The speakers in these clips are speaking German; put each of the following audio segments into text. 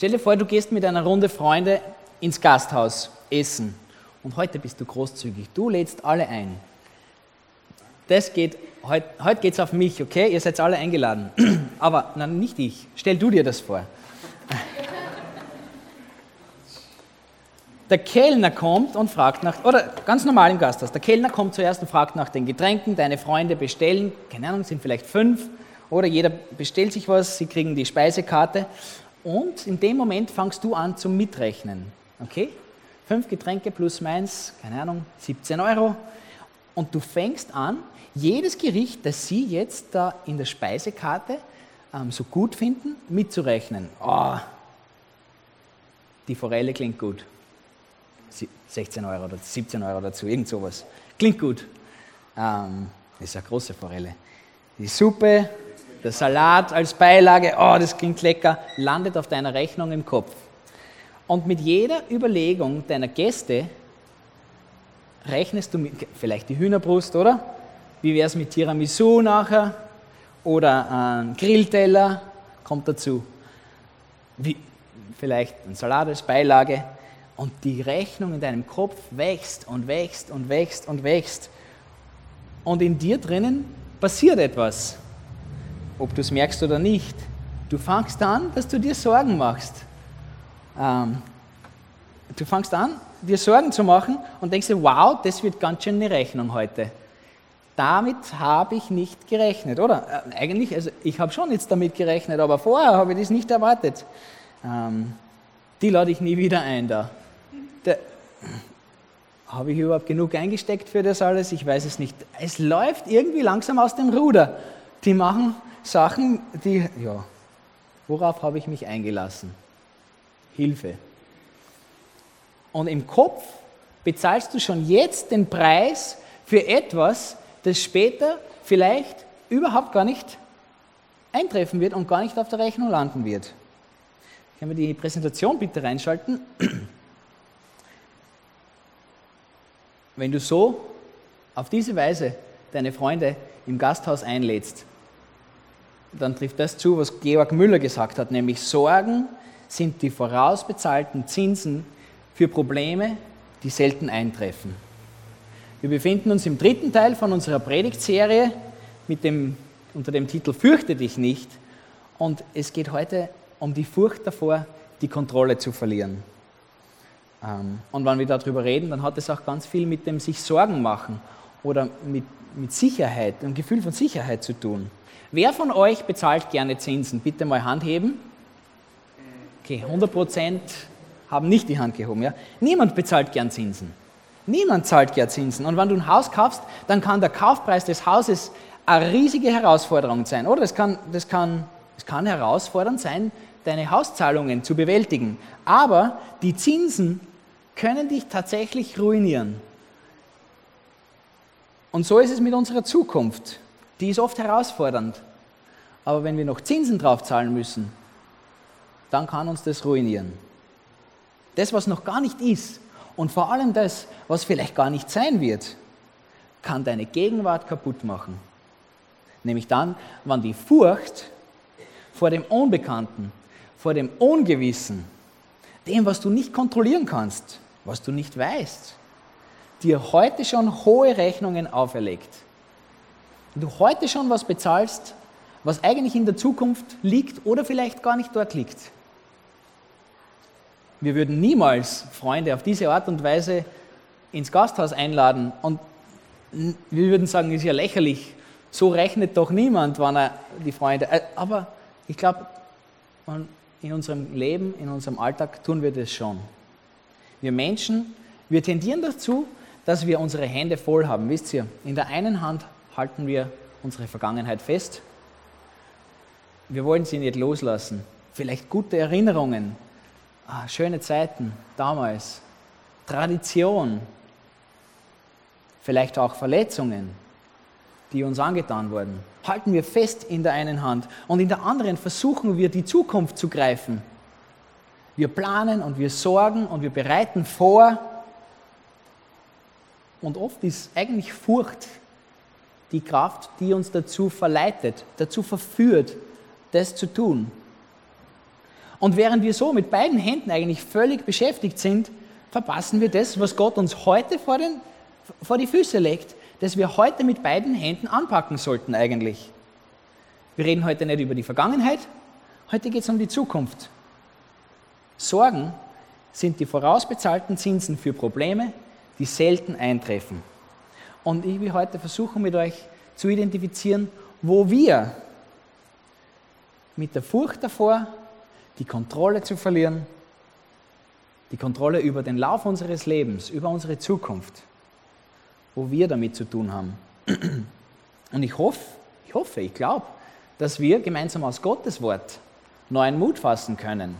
Stell dir vor, du gehst mit einer Runde Freunde ins Gasthaus essen und heute bist du großzügig. Du lädst alle ein. Das geht, heute, heute geht es auf mich, okay? Ihr seid alle eingeladen. Aber nein, nicht ich. Stell du dir das vor. Der Kellner kommt und fragt nach, oder ganz normal im Gasthaus, der Kellner kommt zuerst und fragt nach den Getränken, deine Freunde bestellen, keine Ahnung, sind vielleicht fünf, oder jeder bestellt sich was, sie kriegen die Speisekarte und in dem Moment fangst du an zum Mitrechnen. Okay? Fünf Getränke plus meins, keine Ahnung, 17 Euro. Und du fängst an, jedes Gericht, das sie jetzt da in der Speisekarte ähm, so gut finden, mitzurechnen. Oh, die Forelle klingt gut. 16 Euro oder 17 Euro dazu, irgend sowas. Klingt gut. Ähm, ist eine große Forelle. Die Suppe, der Salat als Beilage, oh, das klingt lecker, landet auf deiner Rechnung im Kopf. Und mit jeder Überlegung deiner Gäste rechnest du mit, vielleicht die Hühnerbrust, oder? Wie wäre es mit Tiramisu nachher? Oder ein Grillteller kommt dazu. Wie, vielleicht ein Salat als Beilage. Und die Rechnung in deinem Kopf wächst und wächst und wächst und wächst. Und in dir drinnen passiert etwas, ob du es merkst oder nicht. Du fangst an, dass du dir Sorgen machst. Ähm, du fangst an, dir Sorgen zu machen und denkst dir, wow, das wird ganz schön eine Rechnung heute. Damit habe ich nicht gerechnet, oder? Äh, eigentlich, also ich habe schon jetzt damit gerechnet, aber vorher habe ich das nicht erwartet. Ähm, die lade ich nie wieder ein da. Da, habe ich überhaupt genug eingesteckt für das alles? Ich weiß es nicht. Es läuft irgendwie langsam aus dem Ruder. Die machen Sachen, die, ja, worauf habe ich mich eingelassen? Hilfe. Und im Kopf bezahlst du schon jetzt den Preis für etwas, das später vielleicht überhaupt gar nicht eintreffen wird und gar nicht auf der Rechnung landen wird. Können wir die Präsentation bitte reinschalten? Wenn du so auf diese Weise deine Freunde im Gasthaus einlädst, dann trifft das zu, was Georg Müller gesagt hat, nämlich Sorgen sind die vorausbezahlten Zinsen für Probleme, die selten eintreffen. Wir befinden uns im dritten Teil von unserer Predigtserie mit dem, unter dem Titel Fürchte dich nicht und es geht heute um die Furcht davor, die Kontrolle zu verlieren. Ähm, und wenn wir darüber reden, dann hat es auch ganz viel mit dem sich Sorgen machen oder mit, mit Sicherheit, einem Gefühl von Sicherheit zu tun. Wer von euch bezahlt gerne Zinsen? Bitte mal Hand heben. Okay, 100 Prozent haben nicht die Hand gehoben. Ja? Niemand bezahlt gern Zinsen. Niemand zahlt gern Zinsen. Und wenn du ein Haus kaufst, dann kann der Kaufpreis des Hauses eine riesige Herausforderung sein. Oder es kann, das kann, das kann herausfordernd sein, deine Hauszahlungen zu bewältigen. Aber die Zinsen können dich tatsächlich ruinieren. Und so ist es mit unserer Zukunft. Die ist oft herausfordernd. Aber wenn wir noch Zinsen drauf zahlen müssen, dann kann uns das ruinieren. Das, was noch gar nicht ist und vor allem das, was vielleicht gar nicht sein wird, kann deine Gegenwart kaputt machen. Nämlich dann, wann die Furcht vor dem Unbekannten, vor dem Ungewissen, dem, was du nicht kontrollieren kannst, was du nicht weißt, dir heute schon hohe Rechnungen auferlegt. Und du heute schon was bezahlst, was eigentlich in der Zukunft liegt oder vielleicht gar nicht dort liegt. Wir würden niemals Freunde auf diese Art und Weise ins Gasthaus einladen und wir würden sagen, ist ja lächerlich, so rechnet doch niemand, wann er die Freunde. Äh, aber ich glaube, in unserem Leben, in unserem Alltag tun wir das schon. Wir Menschen, wir tendieren dazu, dass wir unsere Hände voll haben. Wisst ihr, in der einen Hand halten wir unsere Vergangenheit fest. Wir wollen sie nicht loslassen. Vielleicht gute Erinnerungen, ah, schöne Zeiten damals, Tradition, vielleicht auch Verletzungen, die uns angetan wurden. Halten wir fest in der einen Hand und in der anderen versuchen wir die Zukunft zu greifen wir planen und wir sorgen und wir bereiten vor. Und oft ist eigentlich Furcht die Kraft, die uns dazu verleitet, dazu verführt, das zu tun. Und während wir so mit beiden Händen eigentlich völlig beschäftigt sind, verpassen wir das, was Gott uns heute vor, den, vor die Füße legt, das wir heute mit beiden Händen anpacken sollten eigentlich. Wir reden heute nicht über die Vergangenheit, heute geht es um die Zukunft. Sorgen sind die vorausbezahlten Zinsen für Probleme, die selten eintreffen. Und ich will heute versuchen, mit euch zu identifizieren, wo wir mit der Furcht davor, die Kontrolle zu verlieren, die Kontrolle über den Lauf unseres Lebens, über unsere Zukunft, wo wir damit zu tun haben. Und ich hoffe, ich hoffe, ich glaube, dass wir gemeinsam aus Gottes Wort neuen Mut fassen können.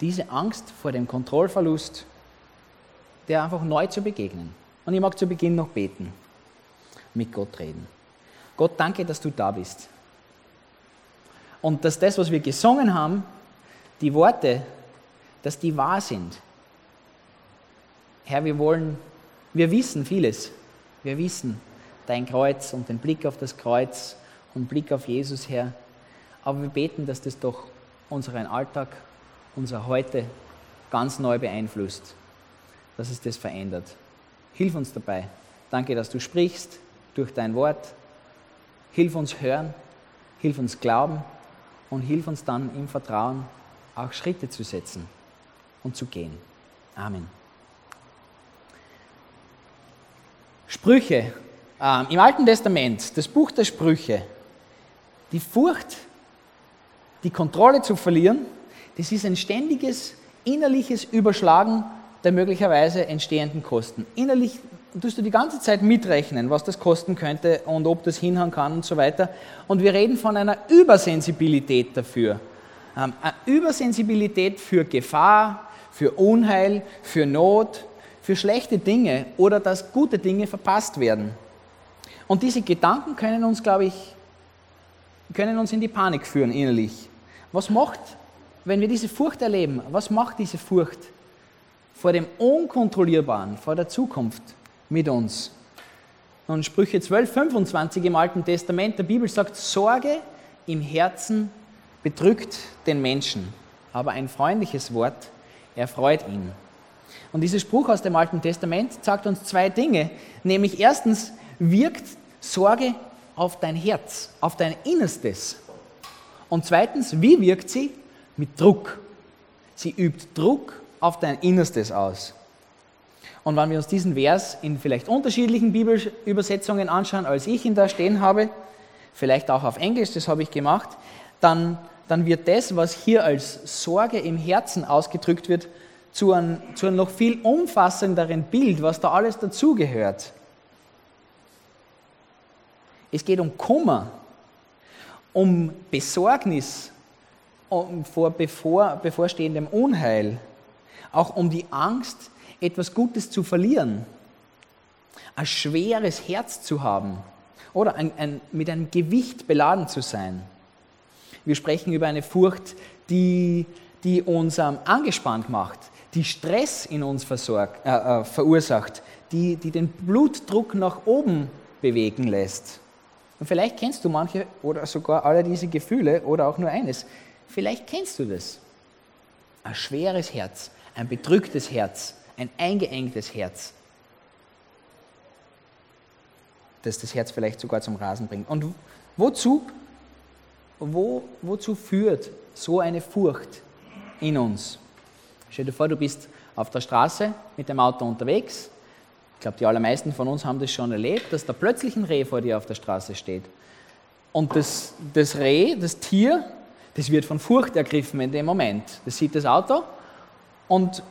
Diese Angst vor dem Kontrollverlust, der einfach neu zu begegnen. Und ich mag zu Beginn noch beten, mit Gott reden. Gott, danke, dass du da bist. Und dass das, was wir gesungen haben, die Worte, dass die wahr sind. Herr, wir wollen, wir wissen vieles. Wir wissen dein Kreuz und den Blick auf das Kreuz und Blick auf Jesus, Herr. Aber wir beten, dass das doch unseren Alltag, unser Heute ganz neu beeinflusst, dass es das verändert. Hilf uns dabei. Danke, dass du sprichst durch dein Wort. Hilf uns hören, hilf uns glauben und hilf uns dann im Vertrauen auch Schritte zu setzen und zu gehen. Amen. Sprüche. Ähm, Im Alten Testament, das Buch der Sprüche, die Furcht, die Kontrolle zu verlieren, das ist ein ständiges innerliches Überschlagen der möglicherweise entstehenden Kosten. Innerlich tust du die ganze Zeit mitrechnen, was das kosten könnte und ob das hinhauen kann und so weiter. Und wir reden von einer Übersensibilität dafür. Ähm, eine Übersensibilität für Gefahr, für Unheil, für Not, für schlechte Dinge oder dass gute Dinge verpasst werden. Und diese Gedanken können uns, glaube ich, können uns in die Panik führen innerlich. Was macht, wenn wir diese Furcht erleben, was macht diese Furcht vor dem Unkontrollierbaren, vor der Zukunft mit uns? Und Sprüche 12, 25 im Alten Testament der Bibel sagt, Sorge im Herzen bedrückt den Menschen, aber ein freundliches Wort erfreut ihn. Und dieser Spruch aus dem Alten Testament sagt uns zwei Dinge, nämlich erstens wirkt Sorge auf dein Herz, auf dein Innerstes. Und zweitens, wie wirkt sie? Mit Druck. Sie übt Druck auf dein Innerstes aus. Und wenn wir uns diesen Vers in vielleicht unterschiedlichen Bibelübersetzungen anschauen, als ich ihn da stehen habe, vielleicht auch auf Englisch, das habe ich gemacht, dann, dann wird das, was hier als Sorge im Herzen ausgedrückt wird, zu einem, zu einem noch viel umfassenderen Bild, was da alles dazugehört. Es geht um Kummer, um Besorgnis um vor bevor, bevorstehendem Unheil, auch um die Angst, etwas Gutes zu verlieren, ein schweres Herz zu haben oder ein, ein, mit einem Gewicht beladen zu sein. Wir sprechen über eine Furcht, die, die uns ähm, angespannt macht, die Stress in uns versorgt, äh, äh, verursacht, die, die den Blutdruck nach oben bewegen lässt. Und vielleicht kennst du manche oder sogar alle diese Gefühle oder auch nur eines. Vielleicht kennst du das. Ein schweres Herz, ein bedrücktes Herz, ein eingeengtes Herz, das das Herz vielleicht sogar zum Rasen bringt. Und wozu, wo, wozu führt so eine Furcht in uns? Stell dir vor, du bist auf der Straße mit dem Auto unterwegs ich glaube, die allermeisten von uns haben das schon erlebt, dass da plötzlich ein Reh vor dir auf der Straße steht. Und das, das Reh, das Tier, das wird von Furcht ergriffen in dem Moment. Das sieht das Auto und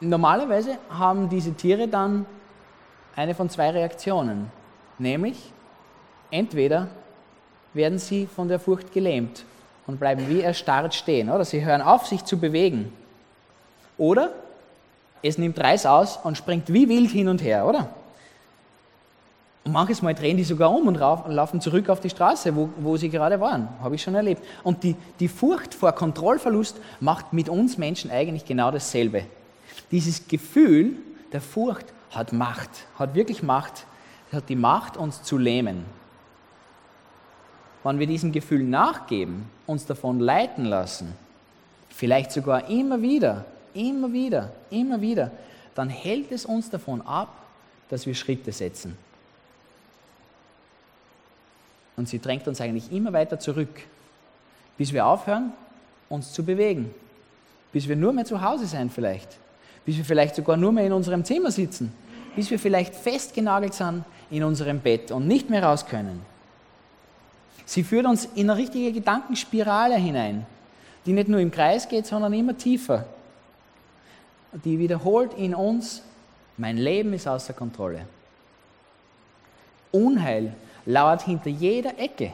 normalerweise haben diese Tiere dann eine von zwei Reaktionen. Nämlich, entweder werden sie von der Furcht gelähmt und bleiben wie erstarrt stehen, oder sie hören auf, sich zu bewegen. Oder es nimmt Reis aus und springt wie wild hin und her, oder? Und manches Mal drehen die sogar um und laufen zurück auf die Straße, wo, wo sie gerade waren. Habe ich schon erlebt. Und die, die Furcht vor Kontrollverlust macht mit uns Menschen eigentlich genau dasselbe. Dieses Gefühl der Furcht hat Macht, hat wirklich Macht, hat die Macht, uns zu lähmen. Wenn wir diesem Gefühl nachgeben, uns davon leiten lassen, vielleicht sogar immer wieder, immer wieder, immer wieder, dann hält es uns davon ab, dass wir Schritte setzen. Und sie drängt uns eigentlich immer weiter zurück, bis wir aufhören, uns zu bewegen, bis wir nur mehr zu Hause sein vielleicht, bis wir vielleicht sogar nur mehr in unserem Zimmer sitzen, bis wir vielleicht festgenagelt sind in unserem Bett und nicht mehr raus können. Sie führt uns in eine richtige Gedankenspirale hinein, die nicht nur im Kreis geht, sondern immer tiefer. Die wiederholt in uns, mein Leben ist außer Kontrolle. Unheil lauert hinter jeder Ecke.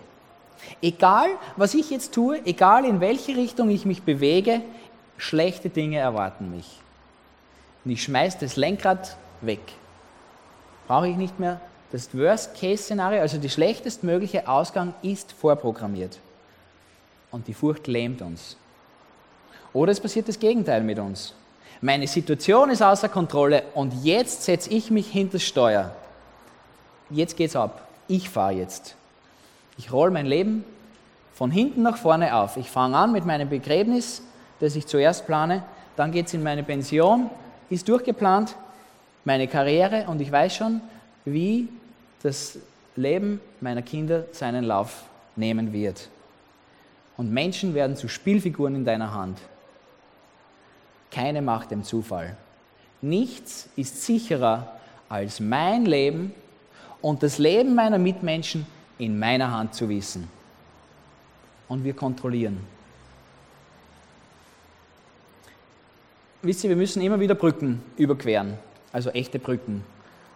Egal, was ich jetzt tue, egal in welche Richtung ich mich bewege, schlechte Dinge erwarten mich. Und ich schmeiße das Lenkrad weg. Brauche ich nicht mehr. Das Worst-Case-Szenario, also der schlechtestmögliche Ausgang, ist vorprogrammiert. Und die Furcht lähmt uns. Oder es passiert das Gegenteil mit uns. Meine Situation ist außer Kontrolle und jetzt setze ich mich hinter das Steuer. Jetzt geht's ab. Ich fahre jetzt. Ich rolle mein Leben von hinten nach vorne auf. Ich fange an mit meinem Begräbnis, das ich zuerst plane. Dann geht es in meine Pension, ist durchgeplant, meine Karriere und ich weiß schon, wie das Leben meiner Kinder seinen Lauf nehmen wird. Und Menschen werden zu Spielfiguren in deiner Hand. Keine Macht dem Zufall. Nichts ist sicherer als mein Leben und das Leben meiner Mitmenschen in meiner Hand zu wissen. Und wir kontrollieren. Wisst ihr, wir müssen immer wieder Brücken überqueren, also echte Brücken,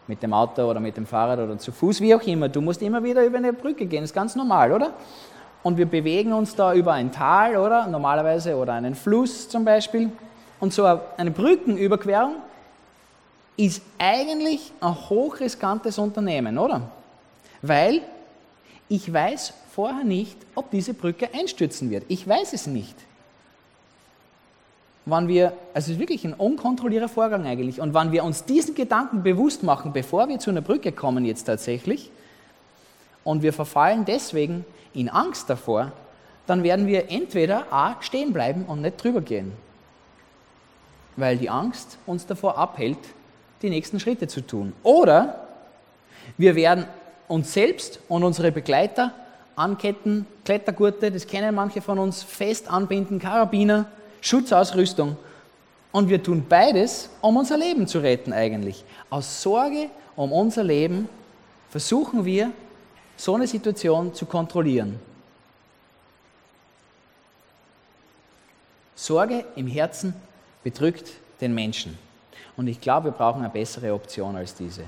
mit dem Auto oder mit dem Fahrrad oder zu Fuß, wie auch immer. Du musst immer wieder über eine Brücke gehen, ist ganz normal, oder? Und wir bewegen uns da über ein Tal, oder? Normalerweise, oder einen Fluss zum Beispiel. Und so eine Brückenüberquerung ist eigentlich ein hochriskantes Unternehmen, oder? Weil ich weiß vorher nicht, ob diese Brücke einstürzen wird. Ich weiß es nicht. Wann wir, also es ist wirklich ein unkontrollierter Vorgang eigentlich. Und wenn wir uns diesen Gedanken bewusst machen, bevor wir zu einer Brücke kommen jetzt tatsächlich, und wir verfallen deswegen in Angst davor, dann werden wir entweder A stehen bleiben und nicht drüber gehen, weil die Angst uns davor abhält, die nächsten Schritte zu tun. Oder wir werden uns selbst und unsere Begleiter anketten, Klettergurte, das kennen manche von uns, fest anbinden, Karabiner, Schutzausrüstung. Und wir tun beides, um unser Leben zu retten eigentlich. Aus Sorge um unser Leben versuchen wir, so eine Situation zu kontrollieren. Sorge im Herzen bedrückt den Menschen. Und ich glaube, wir brauchen eine bessere Option als diese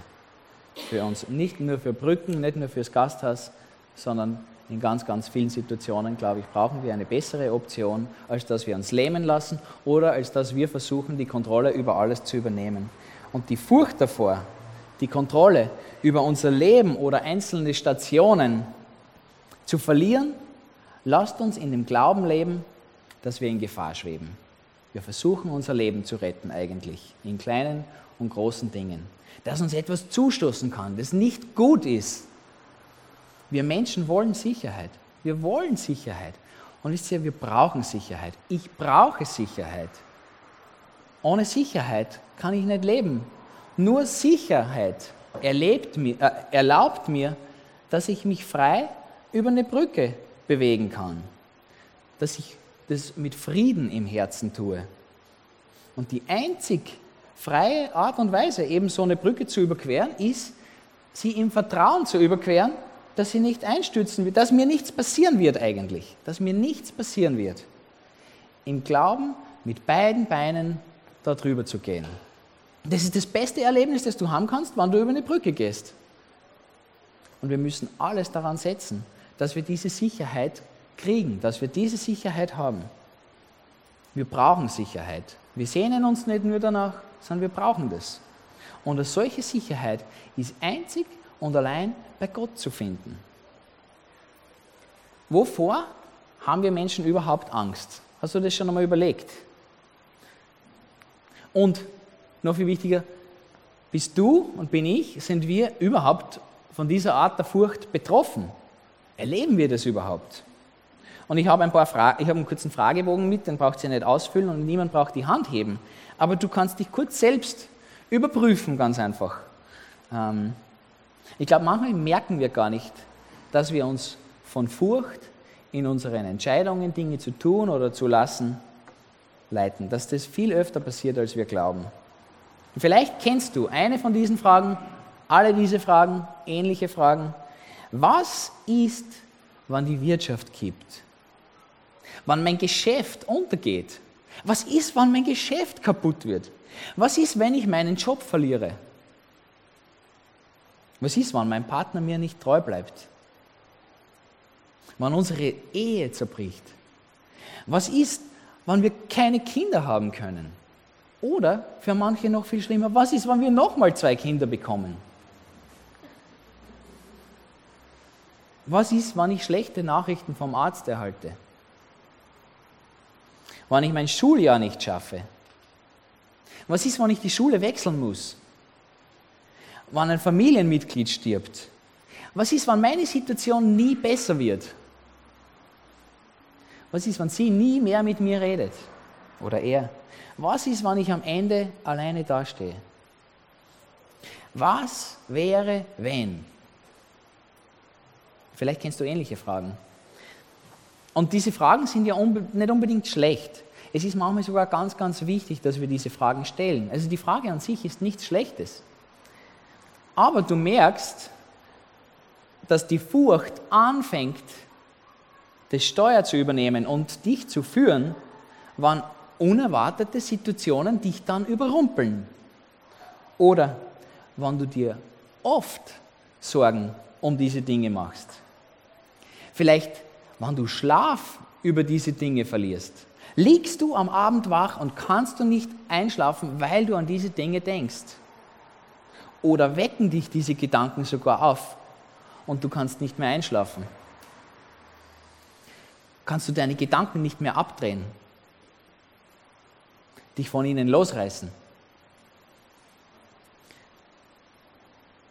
für uns. Nicht nur für Brücken, nicht nur fürs Gasthaus, sondern in ganz, ganz vielen Situationen, glaube ich, brauchen wir eine bessere Option, als dass wir uns lähmen lassen oder als dass wir versuchen, die Kontrolle über alles zu übernehmen. Und die Furcht davor, die Kontrolle über unser Leben oder einzelne Stationen zu verlieren, lasst uns in dem Glauben leben, dass wir in Gefahr schweben. Wir versuchen unser Leben zu retten eigentlich, in kleinen und großen Dingen dass uns etwas zustoßen kann, das nicht gut ist. Wir Menschen wollen Sicherheit. Wir wollen Sicherheit. Und wisst ihr, wir brauchen Sicherheit. Ich brauche Sicherheit. Ohne Sicherheit kann ich nicht leben. Nur Sicherheit mir, äh, erlaubt mir, dass ich mich frei über eine Brücke bewegen kann. Dass ich das mit Frieden im Herzen tue. Und die einzig freie Art und Weise, eben so eine Brücke zu überqueren, ist, sie im Vertrauen zu überqueren, dass sie nicht einstürzen wird, dass mir nichts passieren wird eigentlich, dass mir nichts passieren wird. Im Glauben mit beiden Beinen da drüber zu gehen. Das ist das beste Erlebnis, das du haben kannst, wenn du über eine Brücke gehst. Und wir müssen alles daran setzen, dass wir diese Sicherheit kriegen, dass wir diese Sicherheit haben. Wir brauchen Sicherheit. Wir sehnen uns nicht nur danach, sondern wir brauchen das. Und eine solche Sicherheit ist einzig und allein bei Gott zu finden. Wovor haben wir Menschen überhaupt Angst? Hast du das schon einmal überlegt? Und noch viel wichtiger, bist du und bin ich, sind wir überhaupt von dieser Art der Furcht betroffen? Erleben wir das überhaupt? Und ich habe ein paar Fra ich habe einen kurzen Fragebogen mit, den braucht ihr nicht ausfüllen und niemand braucht die Hand heben. Aber du kannst dich kurz selbst überprüfen, ganz einfach. Ähm, ich glaube, manchmal merken wir gar nicht, dass wir uns von Furcht in unseren Entscheidungen, Dinge zu tun oder zu lassen, leiten. Dass das viel öfter passiert, als wir glauben. Und vielleicht kennst du eine von diesen Fragen, alle diese Fragen, ähnliche Fragen. Was ist, wann die Wirtschaft kippt? Wann mein Geschäft untergeht? Was ist, wann mein Geschäft kaputt wird? Was ist, wenn ich meinen Job verliere? Was ist, wenn mein Partner mir nicht treu bleibt? Wann unsere Ehe zerbricht? Was ist, wenn wir keine Kinder haben können? Oder für manche noch viel schlimmer, was ist, wenn wir nochmal zwei Kinder bekommen? Was ist, wenn ich schlechte Nachrichten vom Arzt erhalte? Wenn ich mein Schuljahr nicht schaffe? Was ist, wenn ich die Schule wechseln muss? Wenn ein Familienmitglied stirbt? Was ist, wenn meine Situation nie besser wird? Was ist, wenn sie nie mehr mit mir redet? Oder er? Was ist, wenn ich am Ende alleine dastehe? Was wäre, wenn? Vielleicht kennst du ähnliche Fragen. Und diese Fragen sind ja nicht unbedingt schlecht. Es ist manchmal sogar ganz, ganz wichtig, dass wir diese Fragen stellen. Also die Frage an sich ist nichts Schlechtes. Aber du merkst, dass die Furcht anfängt, das Steuer zu übernehmen und dich zu führen, wann unerwartete Situationen dich dann überrumpeln. Oder wann du dir oft Sorgen um diese Dinge machst. Vielleicht, wann du Schlaf über diese Dinge verlierst. Liegst du am Abend wach und kannst du nicht einschlafen, weil du an diese Dinge denkst? Oder wecken dich diese Gedanken sogar auf und du kannst nicht mehr einschlafen? Kannst du deine Gedanken nicht mehr abdrehen? Dich von ihnen losreißen?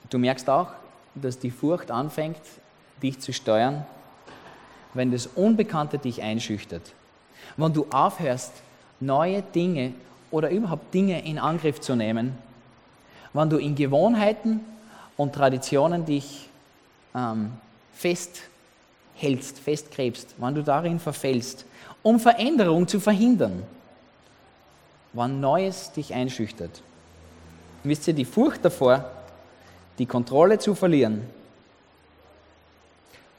Du merkst auch, dass die Furcht anfängt, dich zu steuern, wenn das Unbekannte dich einschüchtert. Wenn du aufhörst, neue Dinge oder überhaupt Dinge in Angriff zu nehmen, wenn du in Gewohnheiten und Traditionen dich ähm, festhältst, festkrebst, wenn du darin verfällst, um Veränderung zu verhindern, wann Neues dich einschüchtert. Wisst ihr, die Furcht davor, die Kontrolle zu verlieren,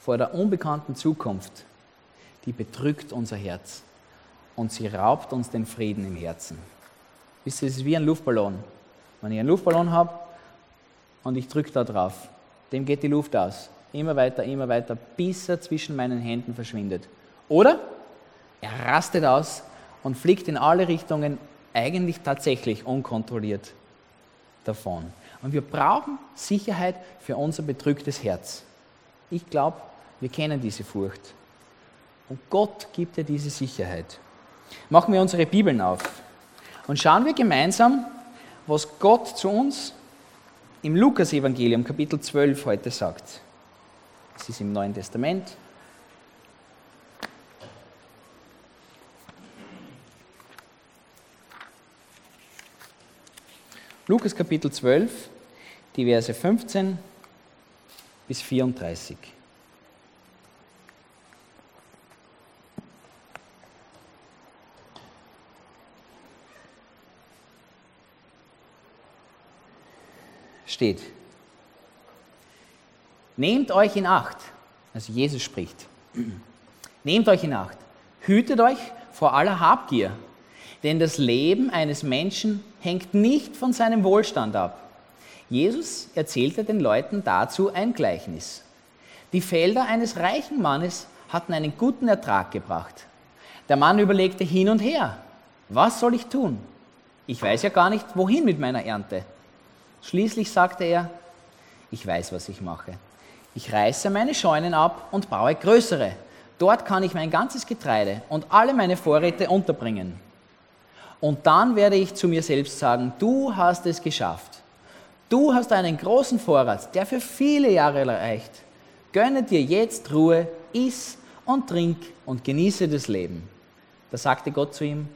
vor der unbekannten Zukunft, die bedrückt unser Herz und sie raubt uns den Frieden im Herzen. Wisst ihr, es ist wie ein Luftballon. Wenn ich einen Luftballon habe und ich drücke da drauf, dem geht die Luft aus. Immer weiter, immer weiter, bis er zwischen meinen Händen verschwindet. Oder er rastet aus und fliegt in alle Richtungen, eigentlich tatsächlich unkontrolliert davon. Und wir brauchen Sicherheit für unser bedrücktes Herz. Ich glaube, wir kennen diese Furcht. Und Gott gibt dir diese Sicherheit. Machen wir unsere Bibeln auf und schauen wir gemeinsam, was Gott zu uns im Lukas-Evangelium, Kapitel 12, heute sagt. Das ist im Neuen Testament. Lukas Kapitel 12, die Verse 15 bis 34. steht. Nehmt euch in Acht, also Jesus spricht. Nehmt euch in Acht, hütet euch vor aller Habgier, denn das Leben eines Menschen hängt nicht von seinem Wohlstand ab. Jesus erzählte den Leuten dazu ein Gleichnis. Die Felder eines reichen Mannes hatten einen guten Ertrag gebracht. Der Mann überlegte hin und her, was soll ich tun? Ich weiß ja gar nicht, wohin mit meiner Ernte. Schließlich sagte er, ich weiß, was ich mache. Ich reiße meine Scheunen ab und baue größere. Dort kann ich mein ganzes Getreide und alle meine Vorräte unterbringen. Und dann werde ich zu mir selbst sagen, du hast es geschafft. Du hast einen großen Vorrat, der für viele Jahre reicht. Gönne dir jetzt Ruhe, iss und trink und genieße das Leben. Da sagte Gott zu ihm,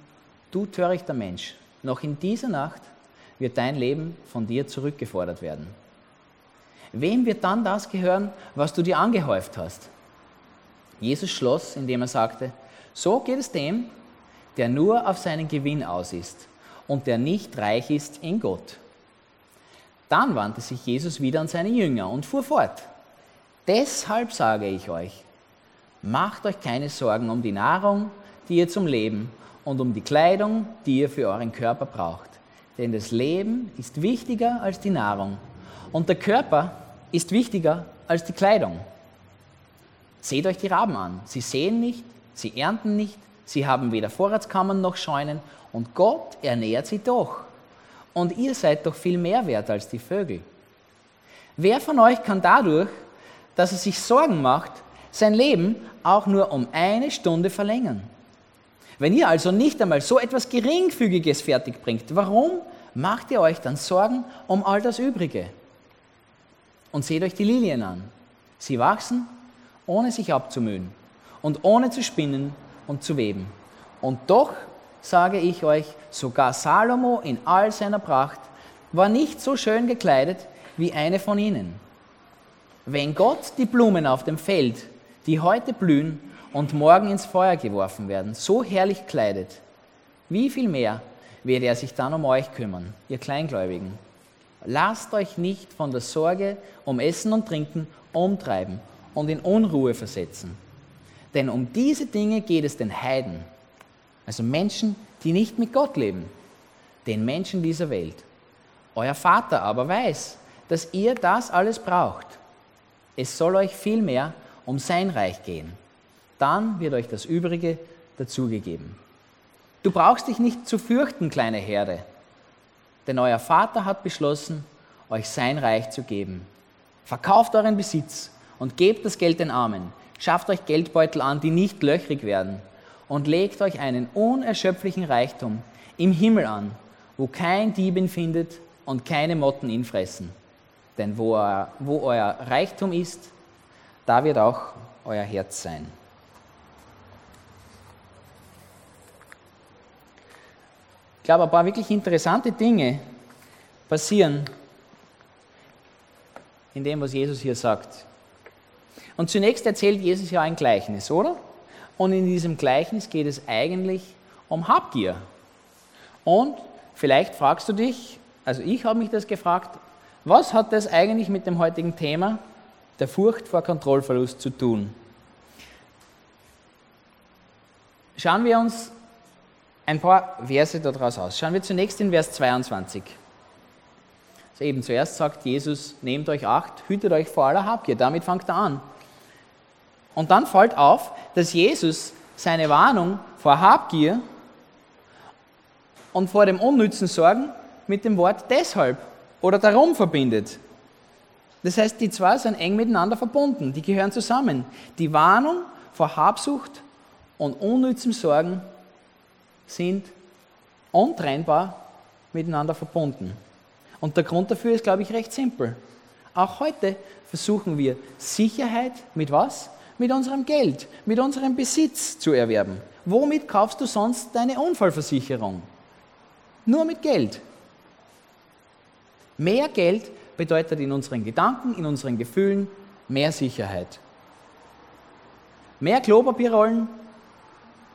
du törichter Mensch, noch in dieser Nacht wird dein Leben von dir zurückgefordert werden. Wem wird dann das gehören, was du dir angehäuft hast? Jesus schloss, indem er sagte, so geht es dem, der nur auf seinen Gewinn aus ist und der nicht reich ist in Gott. Dann wandte sich Jesus wieder an seine Jünger und fuhr fort. Deshalb sage ich euch, macht euch keine Sorgen um die Nahrung, die ihr zum Leben und um die Kleidung, die ihr für euren Körper braucht. Denn das Leben ist wichtiger als die Nahrung und der Körper ist wichtiger als die Kleidung. Seht euch die Raben an. Sie sehen nicht, sie ernten nicht, sie haben weder Vorratskammern noch Scheunen und Gott ernährt sie doch. Und ihr seid doch viel mehr wert als die Vögel. Wer von euch kann dadurch, dass er sich Sorgen macht, sein Leben auch nur um eine Stunde verlängern? Wenn ihr also nicht einmal so etwas Geringfügiges fertigbringt, warum macht ihr euch dann Sorgen um all das Übrige? Und seht euch die Lilien an. Sie wachsen, ohne sich abzumühen und ohne zu spinnen und zu weben. Und doch sage ich euch, sogar Salomo in all seiner Pracht war nicht so schön gekleidet wie eine von ihnen. Wenn Gott die Blumen auf dem Feld, die heute blühen und morgen ins Feuer geworfen werden, so herrlich kleidet, wie viel mehr wird er sich dann um euch kümmern, ihr Kleingläubigen? Lasst euch nicht von der Sorge um Essen und Trinken umtreiben und in Unruhe versetzen. Denn um diese Dinge geht es den Heiden, also Menschen, die nicht mit Gott leben, den Menschen dieser Welt. Euer Vater aber weiß, dass ihr das alles braucht. Es soll euch vielmehr um sein Reich gehen. Dann wird euch das Übrige dazugegeben. Du brauchst dich nicht zu fürchten, kleine Herde, denn euer Vater hat beschlossen, euch sein Reich zu geben. Verkauft euren Besitz und gebt das Geld den Armen. Schafft euch Geldbeutel an, die nicht löchrig werden und legt euch einen unerschöpflichen Reichtum im Himmel an, wo kein Dieb ihn findet und keine Motten ihn fressen. Denn wo, wo euer Reichtum ist, da wird auch euer Herz sein. Ich glaube, ein paar wirklich interessante Dinge passieren in dem, was Jesus hier sagt. Und zunächst erzählt Jesus ja ein Gleichnis, oder? Und in diesem Gleichnis geht es eigentlich um Habgier. Und vielleicht fragst du dich, also ich habe mich das gefragt, was hat das eigentlich mit dem heutigen Thema der Furcht vor Kontrollverlust zu tun? Schauen wir uns ein paar Verse daraus aus. Schauen wir zunächst in Vers 22. Also eben zuerst sagt Jesus, nehmt euch acht, hütet euch vor aller Habgier. Damit fängt er an. Und dann fällt auf, dass Jesus seine Warnung vor Habgier und vor dem unnützen Sorgen mit dem Wort deshalb oder darum verbindet. Das heißt, die zwei sind eng miteinander verbunden, die gehören zusammen. Die Warnung vor Habsucht und unnützem Sorgen sind untrennbar miteinander verbunden. Und der Grund dafür ist, glaube ich, recht simpel. Auch heute versuchen wir Sicherheit mit was? mit unserem Geld, mit unserem Besitz zu erwerben. Womit kaufst du sonst deine Unfallversicherung? Nur mit Geld. Mehr Geld bedeutet in unseren Gedanken, in unseren Gefühlen mehr Sicherheit. Mehr Klopapierrollen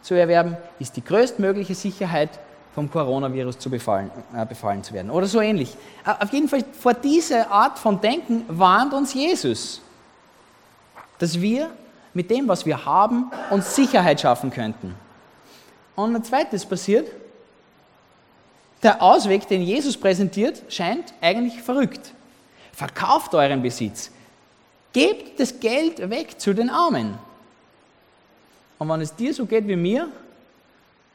zu erwerben, ist die größtmögliche Sicherheit, vom Coronavirus zu befallen, äh, befallen zu werden. Oder so ähnlich. Äh, auf jeden Fall vor dieser Art von Denken warnt uns Jesus, dass wir mit dem, was wir haben, uns Sicherheit schaffen könnten. Und ein zweites passiert, der Ausweg, den Jesus präsentiert, scheint eigentlich verrückt. Verkauft euren Besitz. Gebt das Geld weg zu den Armen. Und wenn es dir so geht wie mir,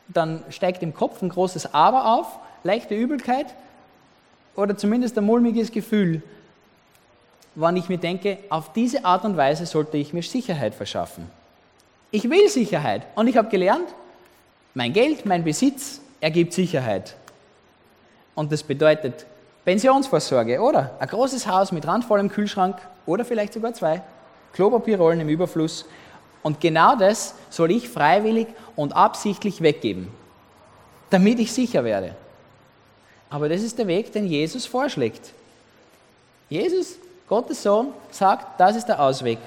dann steigt im Kopf ein großes Aber auf, leichte Übelkeit oder zumindest ein mulmiges Gefühl, wann ich mir denke, auf diese Art und Weise sollte ich mir Sicherheit verschaffen. Ich will Sicherheit und ich habe gelernt, mein Geld, mein Besitz ergibt Sicherheit. Und das bedeutet Pensionsvorsorge, oder? Ein großes Haus mit randvollem Kühlschrank oder vielleicht sogar zwei, Klopapierrollen im Überfluss Und genau das soll ich freiwillig und absichtlich weggeben, damit ich sicher werde. Aber das ist der Weg, den Jesus vorschlägt. Jesus, Gottes Sohn, sagt, das ist der Ausweg.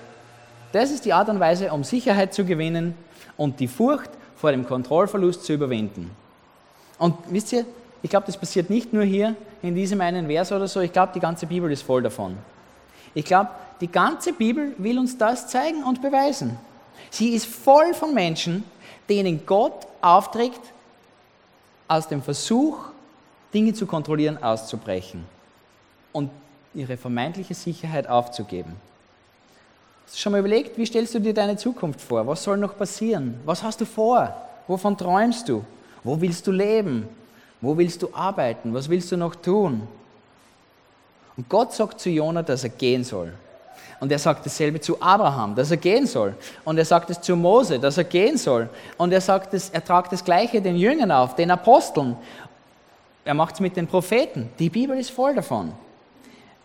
Das ist die Art und Weise, um Sicherheit zu gewinnen und die Furcht vor dem Kontrollverlust zu überwinden. Und wisst ihr, ich glaube, das passiert nicht nur hier in diesem einen Vers oder so, ich glaube, die ganze Bibel ist voll davon. Ich glaube, die ganze Bibel will uns das zeigen und beweisen. Sie ist voll von Menschen, denen Gott aufträgt, aus dem Versuch, Dinge zu kontrollieren, auszubrechen und ihre vermeintliche Sicherheit aufzugeben. Hast du schon mal überlegt, wie stellst du dir deine Zukunft vor? Was soll noch passieren? Was hast du vor? Wovon träumst du? Wo willst du leben? Wo willst du arbeiten? Was willst du noch tun? Und Gott sagt zu Jonah, dass er gehen soll. Und er sagt dasselbe zu Abraham, dass er gehen soll. Und er sagt es zu Mose, dass er gehen soll. Und er sagt es, er tragt das Gleiche den Jüngern auf, den Aposteln. Er macht es mit den Propheten. Die Bibel ist voll davon.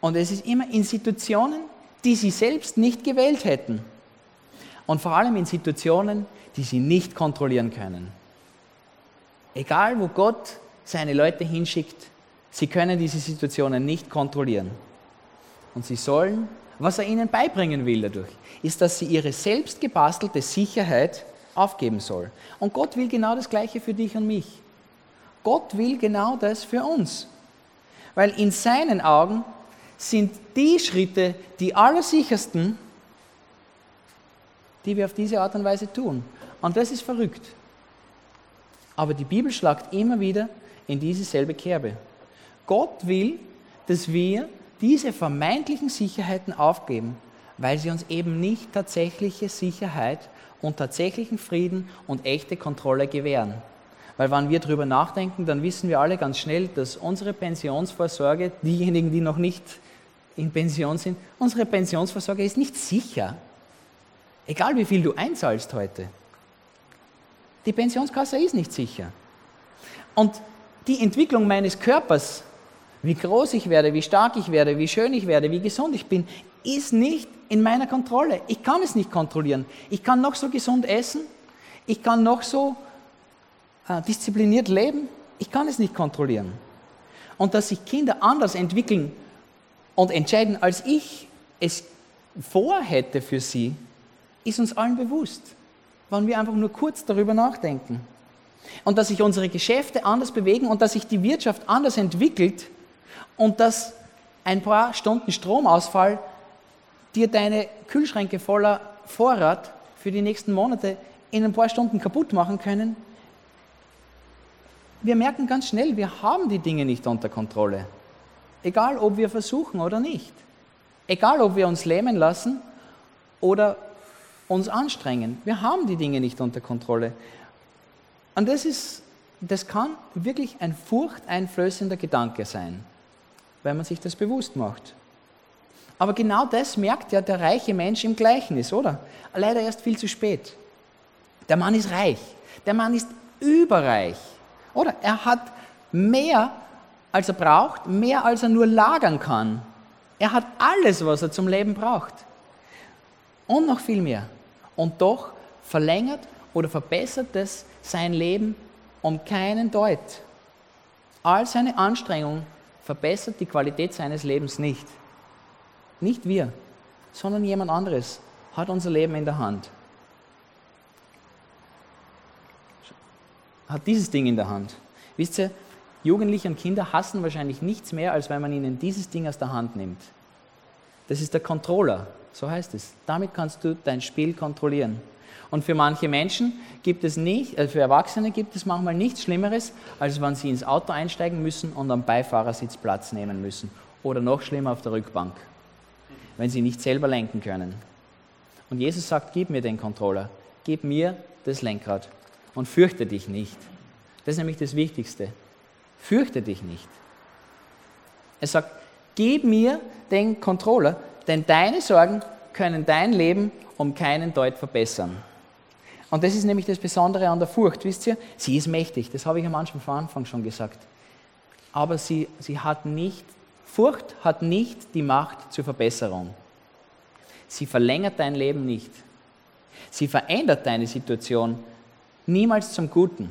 Und es ist immer in Situationen, die sie selbst nicht gewählt hätten. Und vor allem in Situationen, die sie nicht kontrollieren können. Egal, wo Gott seine Leute hinschickt, sie können diese Situationen nicht kontrollieren. Und sie sollen was er ihnen beibringen will dadurch, ist, dass sie ihre selbst gebastelte Sicherheit aufgeben soll. Und Gott will genau das Gleiche für dich und mich. Gott will genau das für uns. Weil in seinen Augen sind die Schritte die allersichersten, die wir auf diese Art und Weise tun. Und das ist verrückt. Aber die Bibel schlagt immer wieder in dieselbe Kerbe. Gott will, dass wir diese vermeintlichen Sicherheiten aufgeben, weil sie uns eben nicht tatsächliche Sicherheit und tatsächlichen Frieden und echte Kontrolle gewähren. Weil wenn wir darüber nachdenken, dann wissen wir alle ganz schnell, dass unsere Pensionsvorsorge, diejenigen, die noch nicht in Pension sind, unsere Pensionsvorsorge ist nicht sicher. Egal wie viel du einzahlst heute. Die Pensionskasse ist nicht sicher. Und die Entwicklung meines Körpers wie groß ich werde, wie stark ich werde, wie schön ich werde, wie gesund ich bin, ist nicht in meiner Kontrolle. Ich kann es nicht kontrollieren. Ich kann noch so gesund essen, ich kann noch so äh, diszipliniert leben, ich kann es nicht kontrollieren. Und dass sich Kinder anders entwickeln und entscheiden, als ich es vorhätte für sie, ist uns allen bewusst, wenn wir einfach nur kurz darüber nachdenken. Und dass sich unsere Geschäfte anders bewegen und dass sich die Wirtschaft anders entwickelt, und dass ein paar Stunden Stromausfall dir deine Kühlschränke voller Vorrat für die nächsten Monate in ein paar Stunden kaputt machen können. Wir merken ganz schnell, wir haben die Dinge nicht unter Kontrolle. Egal, ob wir versuchen oder nicht. Egal, ob wir uns lähmen lassen oder uns anstrengen. Wir haben die Dinge nicht unter Kontrolle. Und das, ist, das kann wirklich ein furchteinflößender Gedanke sein weil man sich das bewusst macht. Aber genau das merkt ja der reiche Mensch im Gleichnis, oder? Leider erst viel zu spät. Der Mann ist reich. Der Mann ist überreich. Oder? Er hat mehr, als er braucht, mehr, als er nur lagern kann. Er hat alles, was er zum Leben braucht. Und noch viel mehr. Und doch verlängert oder verbessert es sein Leben um keinen Deut. All seine Anstrengungen verbessert die Qualität seines Lebens nicht. Nicht wir, sondern jemand anderes hat unser Leben in der Hand. Hat dieses Ding in der Hand. Wisst ihr, Jugendliche und Kinder hassen wahrscheinlich nichts mehr, als wenn man ihnen dieses Ding aus der Hand nimmt. Das ist der Controller, so heißt es. Damit kannst du dein Spiel kontrollieren. Und für manche Menschen gibt es nicht, äh, für Erwachsene gibt es manchmal nichts Schlimmeres, als wenn sie ins Auto einsteigen müssen und am Beifahrersitz Platz nehmen müssen. Oder noch schlimmer auf der Rückbank, wenn sie nicht selber lenken können. Und Jesus sagt, gib mir den Controller, gib mir das Lenkrad und fürchte dich nicht. Das ist nämlich das Wichtigste. Fürchte dich nicht. Er sagt, gib mir den Controller, denn deine Sorgen können dein Leben um keinen Deut verbessern. Und das ist nämlich das Besondere an der Furcht, wisst ihr? Sie ist mächtig, das habe ich am Anfang schon gesagt. Aber sie, sie hat nicht, Furcht hat nicht die Macht zur Verbesserung. Sie verlängert dein Leben nicht. Sie verändert deine Situation niemals zum Guten.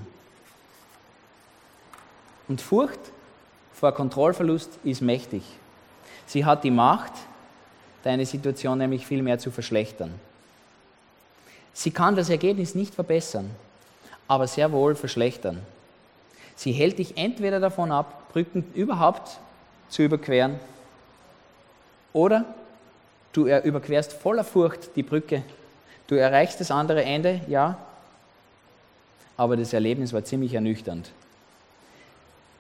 Und Furcht vor Kontrollverlust ist mächtig. Sie hat die Macht, deine Situation nämlich viel mehr zu verschlechtern. Sie kann das Ergebnis nicht verbessern, aber sehr wohl verschlechtern. Sie hält dich entweder davon ab, Brücken überhaupt zu überqueren, oder du überquerst voller Furcht die Brücke. Du erreichst das andere Ende, ja, aber das Erlebnis war ziemlich ernüchternd.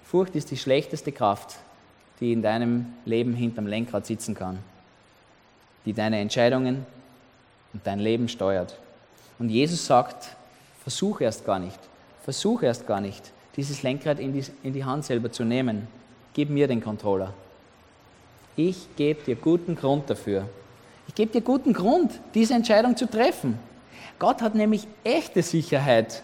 Furcht ist die schlechteste Kraft, die in deinem Leben hinterm Lenkrad sitzen kann, die deine Entscheidungen und dein Leben steuert. Und Jesus sagt, versuch erst gar nicht, versuch erst gar nicht, dieses Lenkrad in die, in die Hand selber zu nehmen. Gib mir den Controller. Ich gebe dir guten Grund dafür. Ich gebe dir guten Grund, diese Entscheidung zu treffen. Gott hat nämlich echte Sicherheit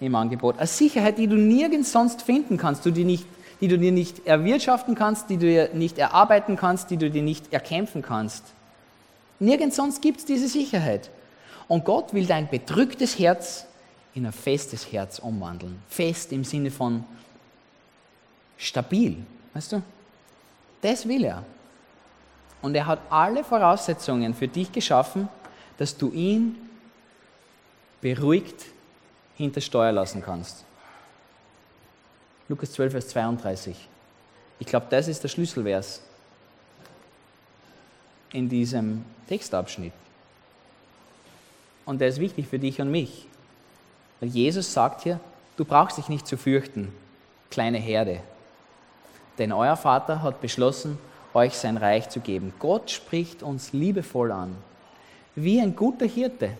im Angebot. Eine Sicherheit, die du nirgends sonst finden kannst, die, nicht, die du dir nicht erwirtschaften kannst, die du dir nicht erarbeiten kannst, die du dir nicht erkämpfen kannst. Nirgends sonst gibt es diese Sicherheit. Und Gott will dein bedrücktes Herz in ein festes Herz umwandeln. Fest im Sinne von stabil. Weißt du? Das will er. Und er hat alle Voraussetzungen für dich geschaffen, dass du ihn beruhigt hinter Steuer lassen kannst. Lukas 12, Vers 32. Ich glaube, das ist der Schlüsselvers in diesem Textabschnitt. Und der ist wichtig für dich und mich. Weil Jesus sagt hier, du brauchst dich nicht zu fürchten, kleine Herde. Denn euer Vater hat beschlossen, euch sein Reich zu geben. Gott spricht uns liebevoll an, wie ein guter Hirte,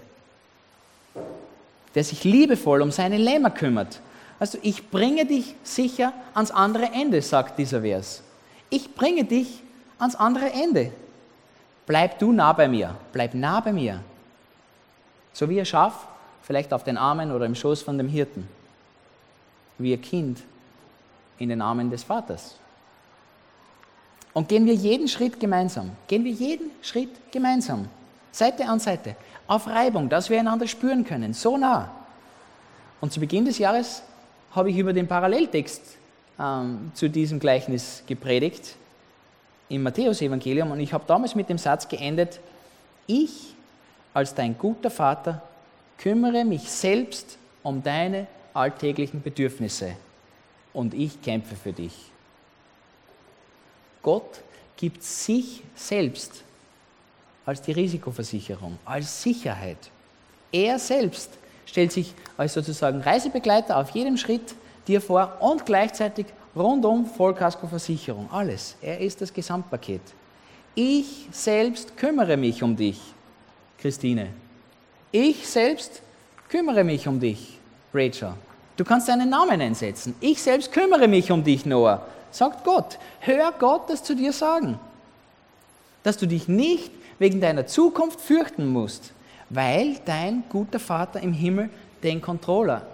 der sich liebevoll um seine Lämmer kümmert. Also ich bringe dich sicher ans andere Ende, sagt dieser Vers. Ich bringe dich ans andere Ende. Bleib du nah bei mir, bleib nah bei mir. So wie ein Schaf, vielleicht auf den Armen oder im Schoß von dem Hirten. Wie ein Kind in den Armen des Vaters. Und gehen wir jeden Schritt gemeinsam. Gehen wir jeden Schritt gemeinsam. Seite an Seite. Auf Reibung, dass wir einander spüren können. So nah. Und zu Beginn des Jahres habe ich über den Paralleltext ähm, zu diesem Gleichnis gepredigt im Matthäusevangelium und ich habe damals mit dem Satz geendet, ich als dein guter Vater kümmere mich selbst um deine alltäglichen Bedürfnisse und ich kämpfe für dich. Gott gibt sich selbst als die Risikoversicherung, als Sicherheit. Er selbst stellt sich als sozusagen Reisebegleiter auf jedem Schritt dir vor und gleichzeitig rundum Vollkaskoversicherung, alles. Er ist das Gesamtpaket. Ich selbst kümmere mich um dich, Christine. Ich selbst kümmere mich um dich, Rachel. Du kannst deinen Namen einsetzen. Ich selbst kümmere mich um dich, Noah sagt Gott. Hör Gott das zu dir sagen. Dass du dich nicht wegen deiner Zukunft fürchten musst, weil dein guter Vater im Himmel den Controller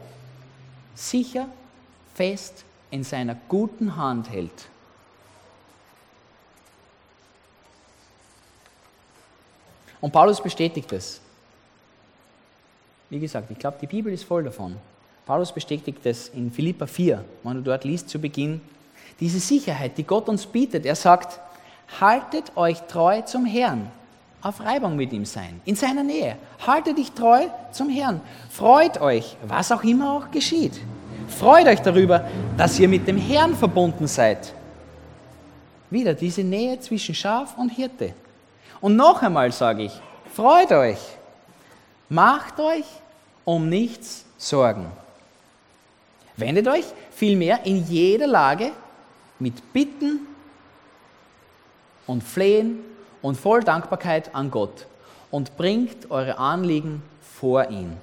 sicher, fest in seiner guten Hand hält. Und Paulus bestätigt es. Wie gesagt, ich glaube, die Bibel ist voll davon. Paulus bestätigt es in Philippa 4, wenn du dort liest zu Beginn, diese Sicherheit, die Gott uns bietet. Er sagt, haltet euch treu zum Herrn, auf Reibung mit ihm sein, in seiner Nähe. Haltet dich treu zum Herrn. Freut euch, was auch immer auch geschieht. Freut euch darüber, dass ihr mit dem Herrn verbunden seid. Wieder diese Nähe zwischen Schaf und Hirte. Und noch einmal sage ich, freut euch. Macht euch um nichts Sorgen. Wendet euch vielmehr in jeder Lage mit Bitten und Flehen und voll Dankbarkeit an Gott und bringt eure Anliegen vor ihn.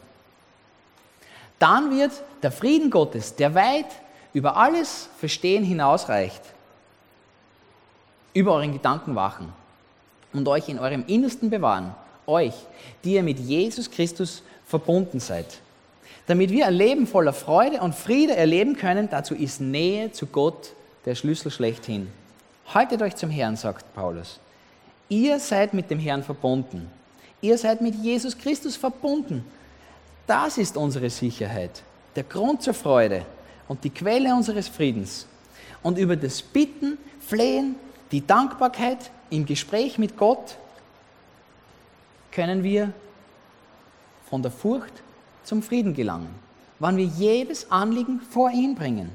Dann wird der Frieden Gottes, der weit über alles Verstehen hinausreicht, über euren Gedanken wachen und euch in eurem Innersten bewahren, euch, die ihr mit Jesus Christus verbunden seid. Damit wir ein Leben voller Freude und Friede erleben können, dazu ist Nähe zu Gott der Schlüssel schlechthin. Haltet euch zum Herrn, sagt Paulus. Ihr seid mit dem Herrn verbunden. Ihr seid mit Jesus Christus verbunden. Das ist unsere Sicherheit, der Grund zur Freude und die Quelle unseres Friedens. Und über das Bitten, Flehen, die Dankbarkeit im Gespräch mit Gott können wir von der Furcht zum Frieden gelangen, wann wir jedes Anliegen vor ihn bringen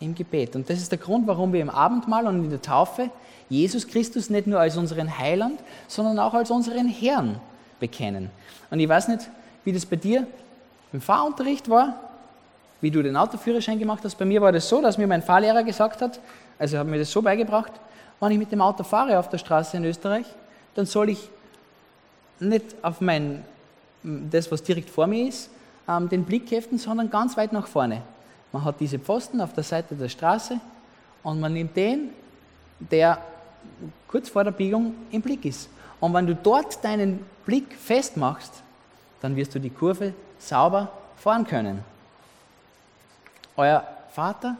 im Gebet. Und das ist der Grund, warum wir im Abendmahl und in der Taufe Jesus Christus nicht nur als unseren Heiland, sondern auch als unseren Herrn bekennen. Und ich weiß nicht, wie das bei dir im Fahrunterricht war, wie du den Autoführerschein gemacht hast. Bei mir war das so, dass mir mein Fahrlehrer gesagt hat, also hat mir das so beigebracht, wenn ich mit dem Auto fahre auf der Straße in Österreich, dann soll ich nicht auf mein, das, was direkt vor mir ist, ähm, den Blick heften, sondern ganz weit nach vorne. Man hat diese Pfosten auf der Seite der Straße und man nimmt den, der kurz vor der Biegung im Blick ist. Und wenn du dort deinen Blick festmachst, dann wirst du die Kurve sauber fahren können. Euer Vater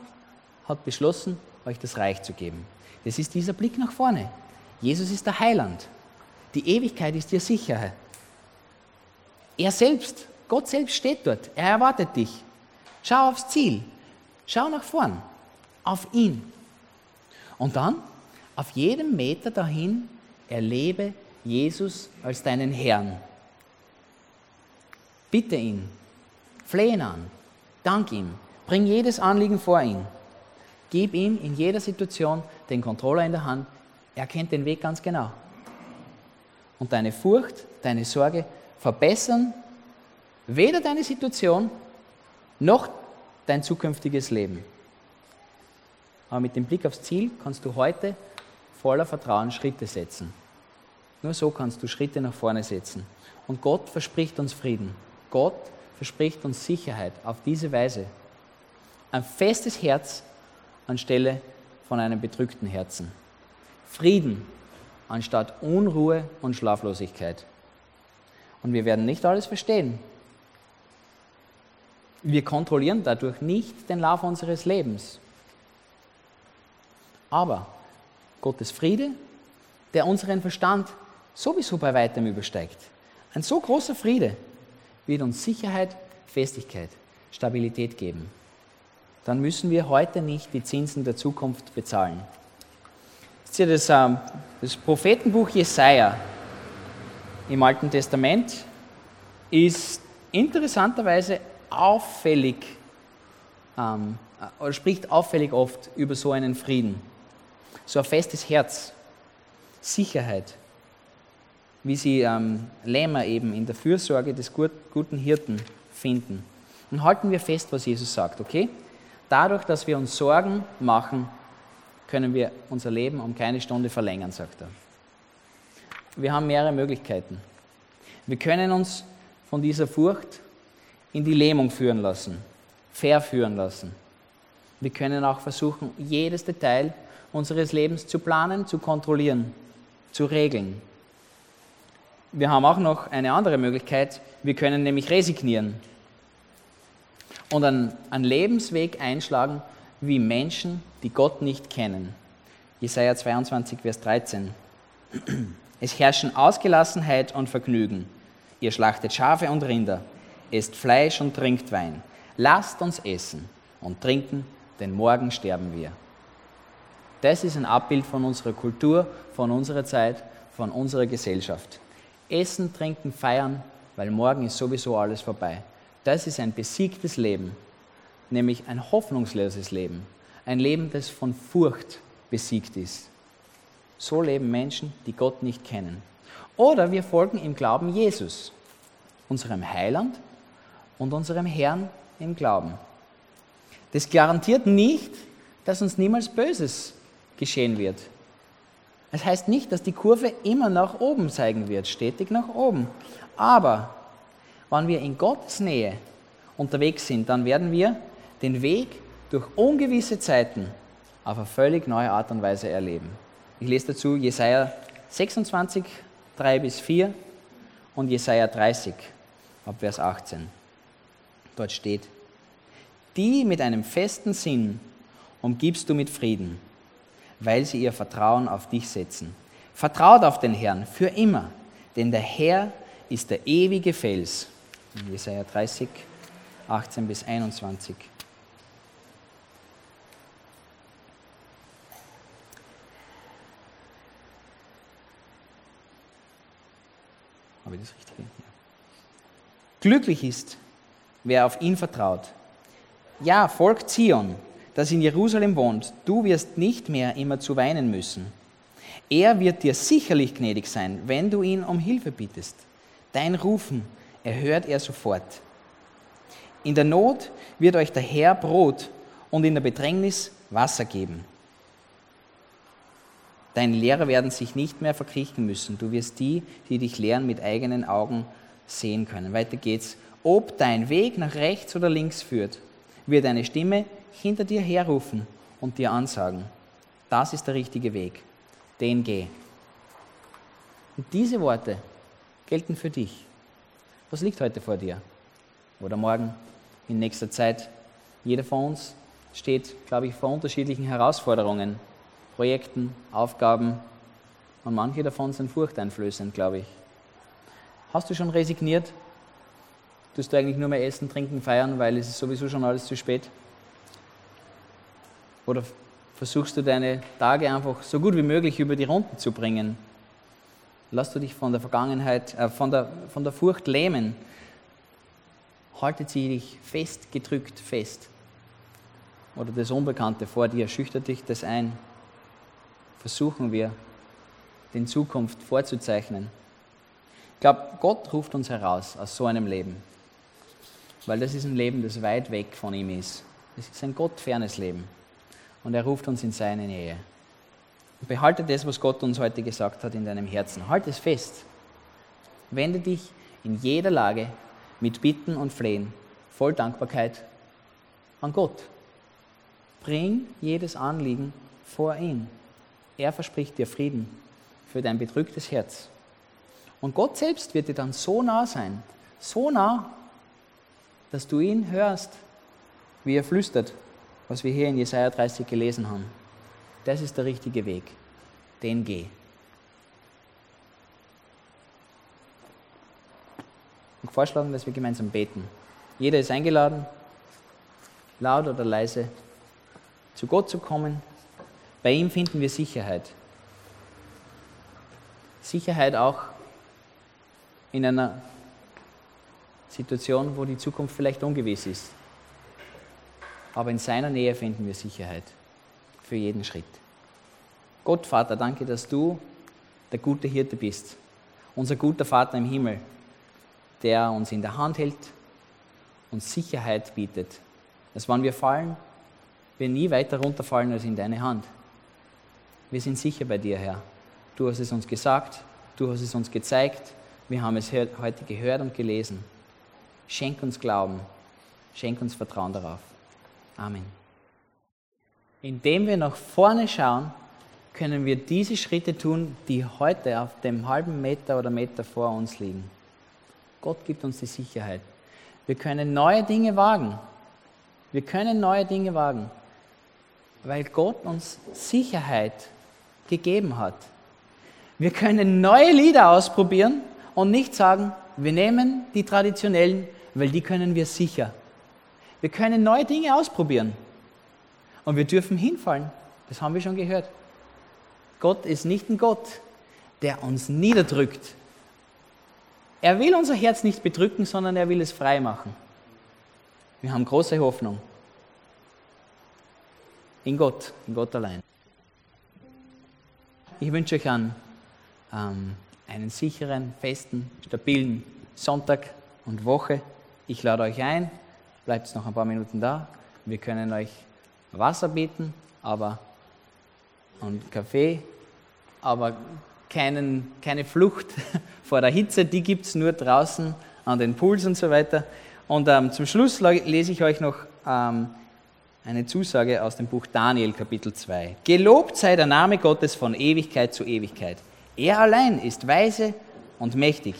hat beschlossen, euch das Reich zu geben. Das ist dieser Blick nach vorne. Jesus ist der Heiland. Die Ewigkeit ist dir sicher. Er selbst, Gott selbst steht dort. Er erwartet dich. Schau aufs Ziel. Schau nach vorn. Auf ihn. Und dann, auf jedem Meter dahin, erlebe Jesus als deinen Herrn. Bitte ihn. Flehe ihn an. Dank ihm. Bring jedes Anliegen vor ihn. Gib ihm in jeder Situation den Controller in der Hand. Er kennt den Weg ganz genau. Und deine Furcht, deine Sorge verbessern weder deine Situation noch dein zukünftiges Leben. Aber mit dem Blick aufs Ziel kannst du heute voller Vertrauen Schritte setzen. Nur so kannst du Schritte nach vorne setzen. Und Gott verspricht uns Frieden. Gott verspricht uns Sicherheit auf diese Weise. Ein festes Herz anstelle von einem bedrückten Herzen. Frieden anstatt Unruhe und Schlaflosigkeit. Und wir werden nicht alles verstehen. Wir kontrollieren dadurch nicht den Lauf unseres Lebens. Aber Gottes Friede, der unseren Verstand sowieso bei weitem übersteigt, ein so großer Friede wird uns Sicherheit, Festigkeit, Stabilität geben. Dann müssen wir heute nicht die Zinsen der Zukunft bezahlen. Seht ihr das, ähm, das Prophetenbuch Jesaja im Alten Testament ist interessanterweise auffällig ähm, äh, oder spricht auffällig oft über so einen Frieden. So ein festes Herz, Sicherheit, wie sie ähm, Lämmer eben in der Fürsorge des gut, guten Hirten finden. Und halten wir fest, was Jesus sagt, okay? Dadurch, dass wir uns Sorgen machen, können wir unser Leben um keine Stunde verlängern, sagt er. Wir haben mehrere Möglichkeiten. Wir können uns von dieser Furcht in die Lähmung führen lassen, verführen lassen. Wir können auch versuchen, jedes Detail unseres Lebens zu planen, zu kontrollieren, zu regeln. Wir haben auch noch eine andere Möglichkeit, wir können nämlich resignieren und einen, einen Lebensweg einschlagen wie Menschen, die Gott nicht kennen. Jesaja 22, Vers 13. Es herrschen Ausgelassenheit und Vergnügen. Ihr schlachtet Schafe und Rinder esst Fleisch und trinkt Wein. Lasst uns essen und trinken, denn morgen sterben wir. Das ist ein Abbild von unserer Kultur, von unserer Zeit, von unserer Gesellschaft. Essen, trinken, feiern, weil morgen ist sowieso alles vorbei. Das ist ein besiegtes Leben, nämlich ein hoffnungsloses Leben, ein Leben, das von Furcht besiegt ist. So leben Menschen, die Gott nicht kennen. Oder wir folgen im Glauben Jesus, unserem Heiland und unserem Herrn im Glauben. Das garantiert nicht, dass uns niemals Böses geschehen wird. Es das heißt nicht, dass die Kurve immer nach oben zeigen wird, stetig nach oben. Aber wenn wir in Gottes Nähe unterwegs sind, dann werden wir den Weg durch ungewisse Zeiten auf eine völlig neue Art und Weise erleben. Ich lese dazu Jesaja 26, 3 bis 4 und Jesaja 30, ab Vers 18. Dort steht, die mit einem festen Sinn umgibst du mit Frieden, weil sie ihr Vertrauen auf dich setzen. Vertraut auf den Herrn für immer. denn der Herr ist der ewige Fels. Jesaja 30, 18 bis 21. Habe ich das richtig? Ja. Glücklich ist, wer auf ihn vertraut. Ja, Volk Zion, das in Jerusalem wohnt, du wirst nicht mehr immer zu weinen müssen. Er wird dir sicherlich gnädig sein, wenn du ihn um Hilfe bittest. Dein Rufen erhört er sofort. In der Not wird euch der Herr Brot und in der Bedrängnis Wasser geben. Deine Lehrer werden sich nicht mehr verkriechen müssen. Du wirst die, die dich lehren, mit eigenen Augen sehen können. Weiter geht's. Ob dein Weg nach rechts oder links führt, wird eine Stimme hinter dir herrufen und dir ansagen, das ist der richtige Weg, den geh. Und diese Worte gelten für dich. Was liegt heute vor dir? Oder morgen, in nächster Zeit? Jeder von uns steht, glaube ich, vor unterschiedlichen Herausforderungen, Projekten, Aufgaben. Und manche davon sind furchteinflößend, glaube ich. Hast du schon resigniert? Tust du eigentlich nur mehr essen, trinken, feiern, weil es ist sowieso schon alles zu spät? Oder versuchst du deine Tage einfach so gut wie möglich über die Runden zu bringen? Lass du dich von der Vergangenheit, äh, von, der, von der Furcht lähmen. Haltet sie dich fest, gedrückt fest. Oder das Unbekannte vor dir, schüchtert dich das ein. Versuchen wir, den Zukunft vorzuzeichnen. Ich glaube, Gott ruft uns heraus aus so einem Leben. Weil das ist ein Leben, das weit weg von ihm ist. Es ist ein gottfernes Leben. Und er ruft uns in seine Nähe. Und behalte das, was Gott uns heute gesagt hat, in deinem Herzen. Halt es fest. Wende dich in jeder Lage mit Bitten und Flehen, voll Dankbarkeit an Gott. Bring jedes Anliegen vor ihn. Er verspricht dir Frieden für dein bedrücktes Herz. Und Gott selbst wird dir dann so nah sein, so nah, dass du ihn hörst, wie er flüstert, was wir hier in Jesaja 30 gelesen haben. Das ist der richtige Weg. Den geh. Ich vorschlagen, dass wir gemeinsam beten. Jeder ist eingeladen, laut oder leise, zu Gott zu kommen. Bei ihm finden wir Sicherheit. Sicherheit auch in einer Situation, wo die Zukunft vielleicht ungewiss ist. Aber in seiner Nähe finden wir Sicherheit für jeden Schritt. Gott, Vater, danke, dass du der gute Hirte bist, unser guter Vater im Himmel, der uns in der Hand hält und Sicherheit bietet, dass wenn wir fallen, wir nie weiter runterfallen als in deine Hand. Wir sind sicher bei dir, Herr. Du hast es uns gesagt, du hast es uns gezeigt, wir haben es heute gehört und gelesen. Schenk uns Glauben, schenk uns Vertrauen darauf. Amen. Indem wir nach vorne schauen, können wir diese Schritte tun, die heute auf dem halben Meter oder Meter vor uns liegen. Gott gibt uns die Sicherheit. Wir können neue Dinge wagen. Wir können neue Dinge wagen, weil Gott uns Sicherheit gegeben hat. Wir können neue Lieder ausprobieren und nicht sagen, wir nehmen die traditionellen, weil die können wir sicher. Wir können neue Dinge ausprobieren. Und wir dürfen hinfallen. Das haben wir schon gehört. Gott ist nicht ein Gott, der uns niederdrückt. Er will unser Herz nicht bedrücken, sondern er will es frei machen. Wir haben große Hoffnung. In Gott, in Gott allein. Ich wünsche euch einen, ähm, einen sicheren, festen, stabilen Sonntag und Woche. Ich lade euch ein, bleibt noch ein paar Minuten da. Wir können euch Wasser bieten, aber und Kaffee, aber keinen, keine Flucht vor der Hitze, die gibt es nur draußen an den Pools und so weiter. Und ähm, zum Schluss lese ich euch noch ähm, eine Zusage aus dem Buch Daniel Kapitel 2. Gelobt sei der Name Gottes von Ewigkeit zu Ewigkeit. Er allein ist weise und mächtig.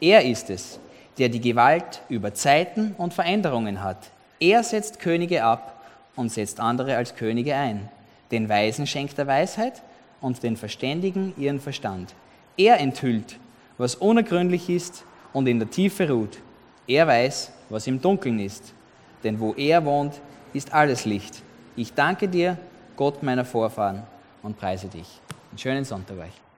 Er ist es, der die Gewalt über Zeiten und Veränderungen hat. Er setzt Könige ab und setzt andere als Könige ein. Den Weisen schenkt er Weisheit und den Verständigen ihren Verstand. Er enthüllt, was unergründlich ist und in der Tiefe ruht. Er weiß, was im Dunkeln ist, denn wo er wohnt, ist alles Licht. Ich danke dir, Gott meiner Vorfahren, und preise dich. Einen schönen Sonntag euch.